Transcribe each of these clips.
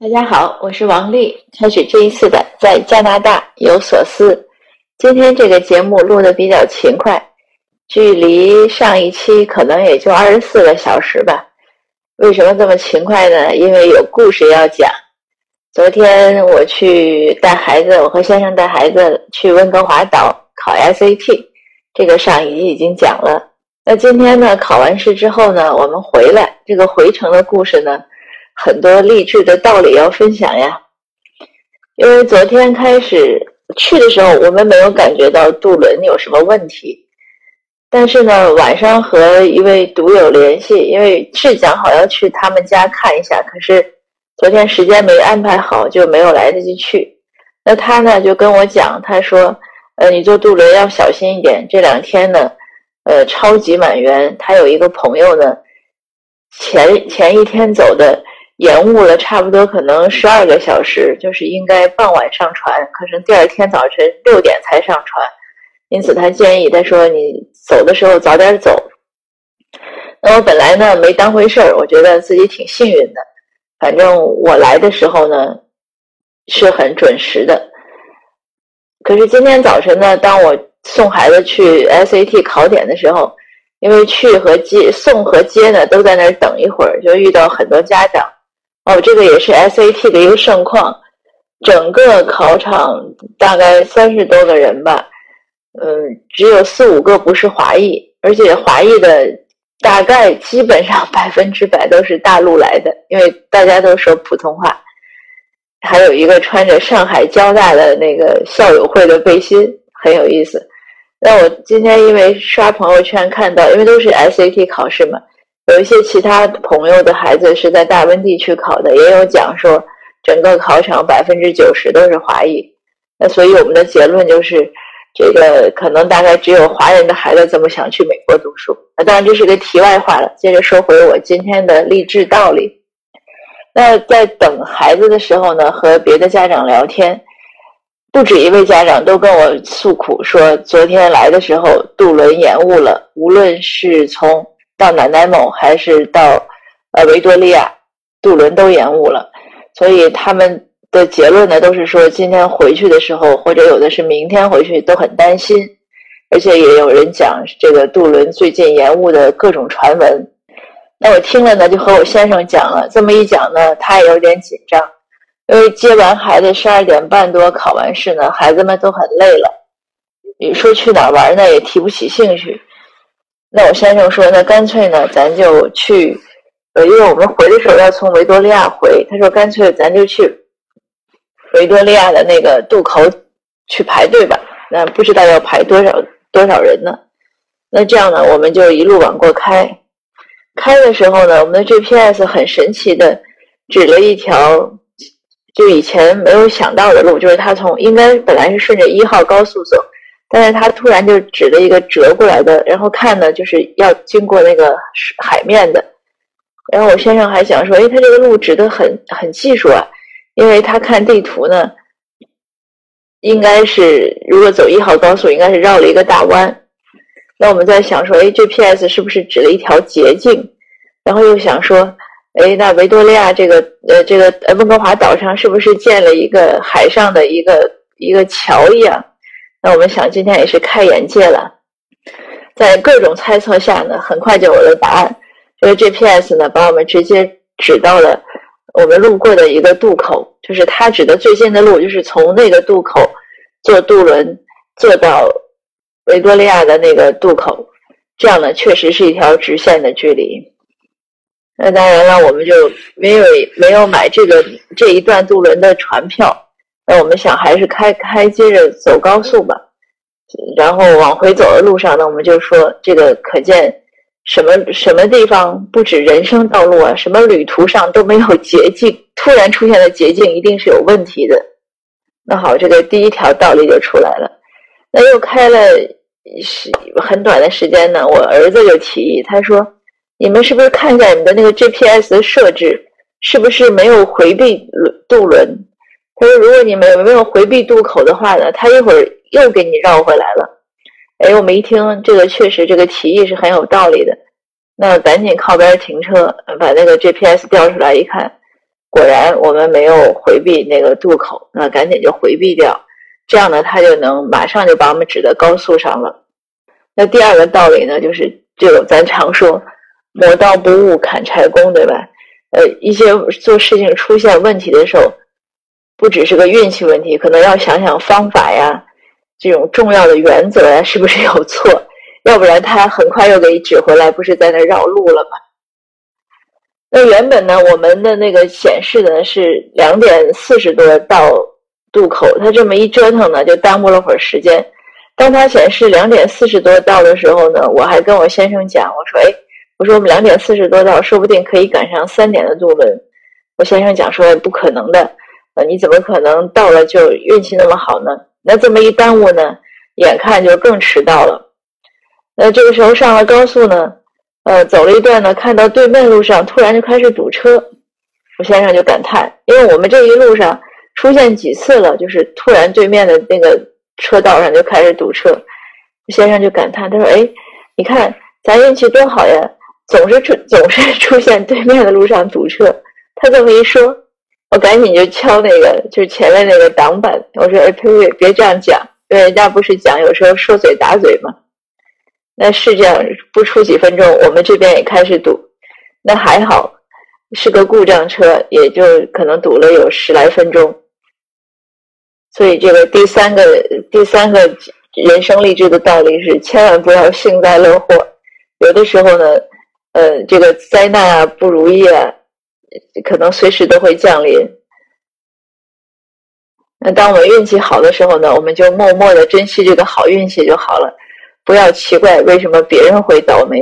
大家好，我是王丽。开始这一次的在加拿大有所思。今天这个节目录的比较勤快，距离上一期可能也就二十四个小时吧。为什么这么勤快呢？因为有故事要讲。昨天我去带孩子，我和先生带孩子去温哥华岛考 SAT，这个上一集已经讲了。那今天呢，考完试之后呢，我们回来，这个回程的故事呢。很多励志的道理要分享呀，因为昨天开始去的时候，我们没有感觉到渡轮有什么问题，但是呢，晚上和一位独友联系，因为是讲好要去他们家看一下，可是昨天时间没安排好，就没有来得及去。那他呢就跟我讲，他说：“呃，你坐渡轮要小心一点，这两天呢，呃，超级满员。他有一个朋友呢，前前一天走的。”延误了差不多可能十二个小时，就是应该傍晚上船，可是第二天早晨六点才上船，因此他建议他说你走的时候早点走。那我本来呢没当回事儿，我觉得自己挺幸运的，反正我来的时候呢是很准时的。可是今天早晨呢，当我送孩子去 SAT 考点的时候，因为去和接送和接呢都在那儿等一会儿，就遇到很多家长。哦，这个也是 SAT 的一个盛况，整个考场大概三十多个人吧，嗯，只有四五个不是华裔，而且华裔的大概基本上百分之百都是大陆来的，因为大家都说普通话。还有一个穿着上海交大的那个校友会的背心，很有意思。那我今天因为刷朋友圈看到，因为都是 SAT 考试嘛。有一些其他朋友的孩子是在大温地区考的，也有讲说整个考场百分之九十都是华裔。那所以我们的结论就是，这个可能大概只有华人的孩子这么想去美国读书。那当然这是个题外话了。接着说回我今天的励志道理。那在等孩子的时候呢，和别的家长聊天，不止一位家长都跟我诉苦说，昨天来的时候渡轮延误了，无论是从到奶奶某还是到呃维多利亚，渡轮都延误了，所以他们的结论呢都是说今天回去的时候，或者有的是明天回去都很担心，而且也有人讲这个渡轮最近延误的各种传闻。那我听了呢，就和我先生讲了，这么一讲呢，他也有点紧张，因为接完孩子十二点半多考完试呢，孩子们都很累了，你说去哪玩呢，也提不起兴趣。那我先生说，那干脆呢，咱就去，呃，因为我们回的时候要从维多利亚回，他说干脆咱就去维多利亚的那个渡口去排队吧。那不知道要排多少多少人呢？那这样呢，我们就一路往过开。开的时候呢，我们的 GPS 很神奇的指了一条就以前没有想到的路，就是它从应该本来是顺着一号高速走。但是他突然就指了一个折过来的，然后看呢，就是要经过那个海面的。然后我先生还想说，哎，他这个路指的很很技术啊，因为他看地图呢，应该是如果走一号高速，应该是绕了一个大弯。那我们在想说，哎，GPS 是不是指了一条捷径？然后又想说，哎，那维多利亚这个呃这个温哥华岛上是不是建了一个海上的一个一个桥一样？那我们想，今天也是开眼界了。在各种猜测下呢，很快就有了答案。这个 GPS 呢，把我们直接指到了我们路过的一个渡口，就是它指的最近的路，就是从那个渡口坐渡轮坐到维多利亚的那个渡口。这样呢，确实是一条直线的距离。那当然了，我们就没有没有买这个这一段渡轮的船票。那我们想还是开开，接着走高速吧。然后往回走的路上呢，我们就说这个可见什么什么地方不止人生道路啊，什么旅途上都没有捷径。突然出现的捷径一定是有问题的。那好，这个第一条道理就出来了。那又开了时很短的时间呢，我儿子就提议，他说：“你们是不是看一下你们的那个 GPS 的设置，是不是没有回避渡轮？”他说：“如果你们没有回避渡口的话呢，他一会儿又给你绕回来了。”哎，我们一听，这个确实这个提议是很有道理的。那赶紧靠边停车，把那个 GPS 调出来一看，果然我们没有回避那个渡口，那赶紧就回避掉，这样呢，他就能马上就把我们指到高速上了。那第二个道理呢，就是这个咱常说“磨刀不误砍柴工”，对吧？呃，一些做事情出现问题的时候，不只是个运气问题，可能要想想方法呀，这种重要的原则呀，是不是有错？要不然他很快又给指回来，不是在那绕路了吗？那原本呢，我们的那个显示的是两点四十多到渡口，他这么一折腾呢，就耽误了会儿时间。当他显示两点四十多到的时候呢，我还跟我先生讲，我说：“哎。”我说我们两点四十多到，说不定可以赶上三点的渡轮。我先生讲说不可能的，呃，你怎么可能到了就运气那么好呢？那这么一耽误呢，眼看就更迟到了。那这个时候上了高速呢，呃，走了一段呢，看到对面路上突然就开始堵车，我先生就感叹，因为我们这一路上出现几次了，就是突然对面的那个车道上就开始堵车。先生就感叹，他说：“哎，你看咱运气多好呀！”总是出总是出现对面的路上堵车，他这么一说，我赶紧就敲那个就是前面那个挡板，我说：“哎，呸呸，别这样讲，因为人家不是讲有时候说嘴打嘴嘛。”那是这样，不出几分钟，我们这边也开始堵。那还好，是个故障车，也就可能堵了有十来分钟。所以这个第三个第三个人生励志的道理是：千万不要幸灾乐祸，有的时候呢。呃，这个灾难啊，不如意啊，可能随时都会降临。那当我们运气好的时候呢，我们就默默的珍惜这个好运气就好了，不要奇怪为什么别人会倒霉。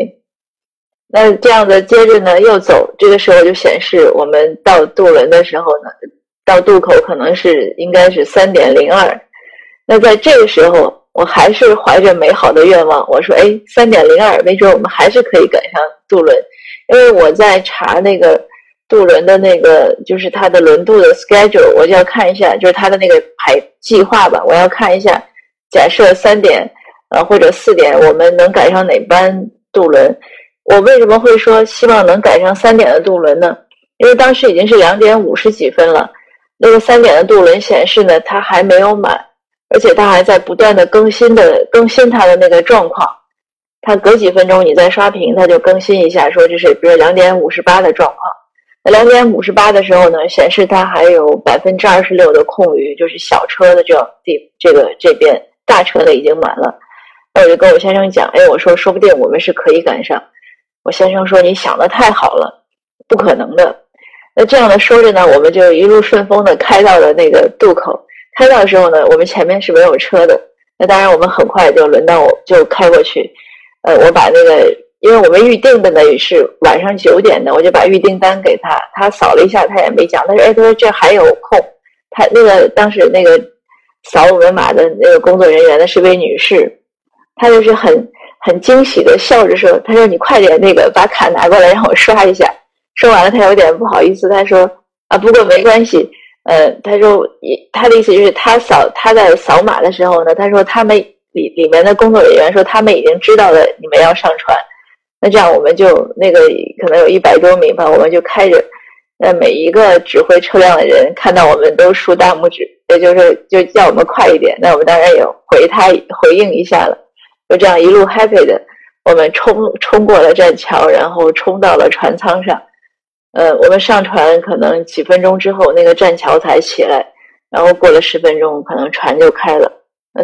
那这样的接着呢又走，这个时候就显示我们到渡轮的时候呢，到渡口可能是应该是三点零二。那在这个时候。我还是怀着美好的愿望，我说：“哎，三点零二，没准我们还是可以赶上渡轮。”因为我在查那个渡轮的那个，就是它的轮渡的 schedule，我就要看一下，就是它的那个排计划吧。我要看一下，假设三点呃或者四点，我们能赶上哪班渡轮？我为什么会说希望能赶上三点的渡轮呢？因为当时已经是两点五十几分了，那个三点的渡轮显示呢，它还没有满。而且它还在不断的更新的更新它的那个状况，它隔几分钟你再刷屏，它就更新一下，说这是比如两点五十八的状况。两点五十八的时候呢，显示它还有百分之二十六的空余，就是小车的这地这个这边大车的已经满了。那我就跟我先生讲，哎，我说说不定我们是可以赶上。我先生说你想的太好了，不可能的。那这样的说着呢，我们就一路顺风的开到了那个渡口。开到的时候呢，我们前面是没有车的。那当然，我们很快就轮到我，就开过去。呃，我把那个，因为我们预定的呢是晚上九点的，我就把预订单给他，他扫了一下，他也没讲。他说：“哎，他说这还有空。”他那个当时那个扫我们码的那个工作人员呢是位女士，她就是很很惊喜的笑着说：“他说你快点那个把卡拿过来让我刷一下。”说完了，他有点不好意思，他说：“啊，不过没关系。”呃，他说，他的意思就是他扫他在扫码的时候呢，他说他们里里面的工作人员说他们已经知道了你们要上船，那这样我们就那个可能有一百多名吧，我们就开着，那每一个指挥车辆的人看到我们都竖大拇指，也就是就叫我们快一点，那我们当然也回他回应一下了，就这样一路 happy 的，我们冲冲过了栈桥，然后冲到了船舱上。呃，我们上船可能几分钟之后，那个栈桥才起来，然后过了十分钟，可能船就开了。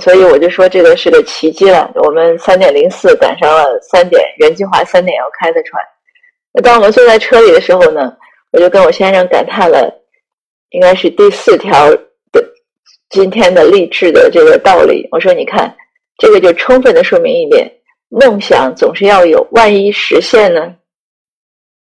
所以我就说这个是个奇迹了。我们三点零四赶上了三点原计划三点要开的船。那当我们坐在车里的时候呢，我就跟我先生感叹了，应该是第四条的今天的励志的这个道理。我说，你看，这个就充分的说明一点：梦想总是要有，万一实现呢？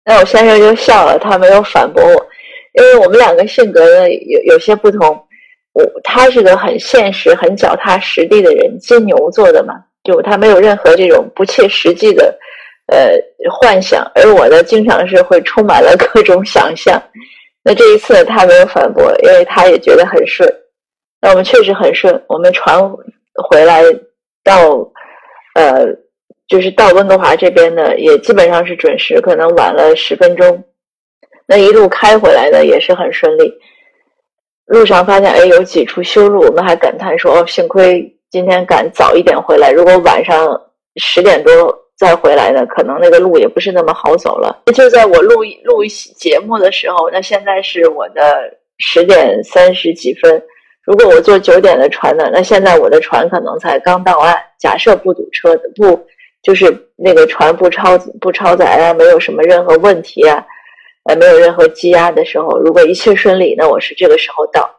那我先生就笑了，他没有反驳我，因为我们两个性格呢有有些不同。我他是个很现实、很脚踏实地的人，金牛座的嘛，就他没有任何这种不切实际的呃幻想，而我呢，经常是会充满了各种想象。那这一次他没有反驳，因为他也觉得很顺。那我们确实很顺，我们船回来到呃。就是到温哥华这边呢，也基本上是准时，可能晚了十分钟。那一路开回来呢，也是很顺利。路上发现哎有几处修路，我们还感叹说哦，幸亏今天赶早一点回来，如果晚上十点多再回来呢，可能那个路也不是那么好走了。就在我录录节目的时候，那现在是我的十点三十几分。如果我坐九点的船呢，那现在我的船可能才刚到岸。假设不堵车，不就是那个船不超不超载啊，没有什么任何问题啊，呃，没有任何积压的时候，如果一切顺利，那我是这个时候到。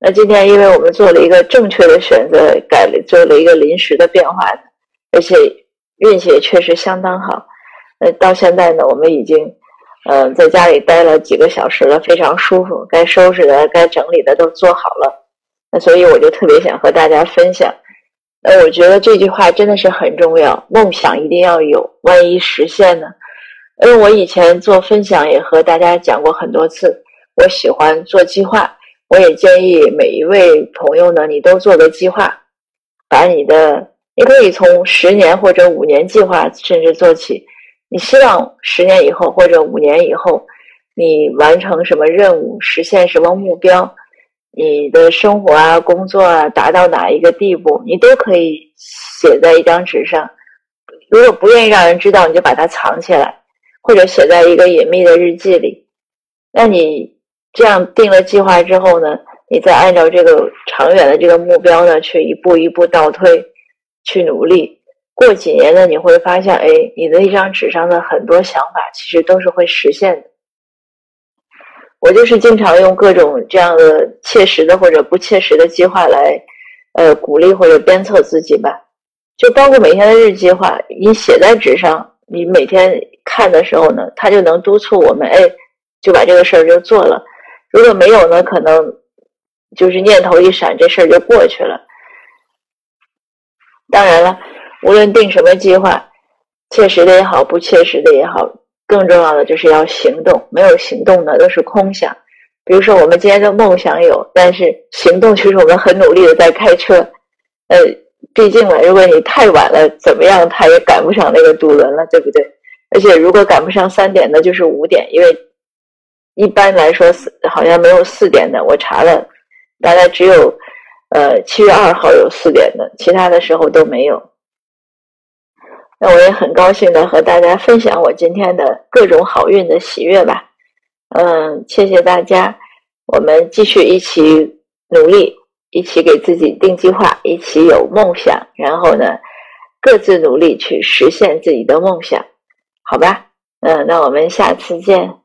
那今天因为我们做了一个正确的选择，改了做了一个临时的变化，而且运气也确实相当好。呃，到现在呢，我们已经呃在家里待了几个小时了，非常舒服，该收拾的、该整理的都做好了。那所以我就特别想和大家分享。呃，我觉得这句话真的是很重要，梦想一定要有，万一实现呢？因为我以前做分享也和大家讲过很多次，我喜欢做计划，我也建议每一位朋友呢，你都做个计划，把你的，你可以从十年或者五年计划甚至做起，你希望十年以后或者五年以后，你完成什么任务，实现什么目标。你的生活啊，工作啊，达到哪一个地步，你都可以写在一张纸上。如果不愿意让人知道，你就把它藏起来，或者写在一个隐秘的日记里。那你这样定了计划之后呢，你再按照这个长远的这个目标呢，去一步一步倒推，去努力。过几年呢，你会发现，哎，你的一张纸上的很多想法，其实都是会实现的。我就是经常用各种这样的切实的或者不切实的计划来，呃，鼓励或者鞭策自己吧。就包括每天的日计划，你写在纸上，你每天看的时候呢，它就能督促我们，哎，就把这个事儿就做了。如果没有呢，可能就是念头一闪，这事儿就过去了。当然了，无论定什么计划，切实的也好，不切实的也好。更重要的就是要行动，没有行动呢都是空想。比如说我们今天的梦想有，但是行动就是我们很努力的在开车。呃，毕竟嘛，如果你太晚了，怎么样，他也赶不上那个渡轮了，对不对？而且如果赶不上三点的，就是五点，因为一般来说四好像没有四点的，我查了，大概只有呃七月二号有四点的，其他的时候都没有。那我也很高兴的和大家分享我今天的各种好运的喜悦吧，嗯，谢谢大家，我们继续一起努力，一起给自己定计划，一起有梦想，然后呢，各自努力去实现自己的梦想，好吧？嗯，那我们下次见。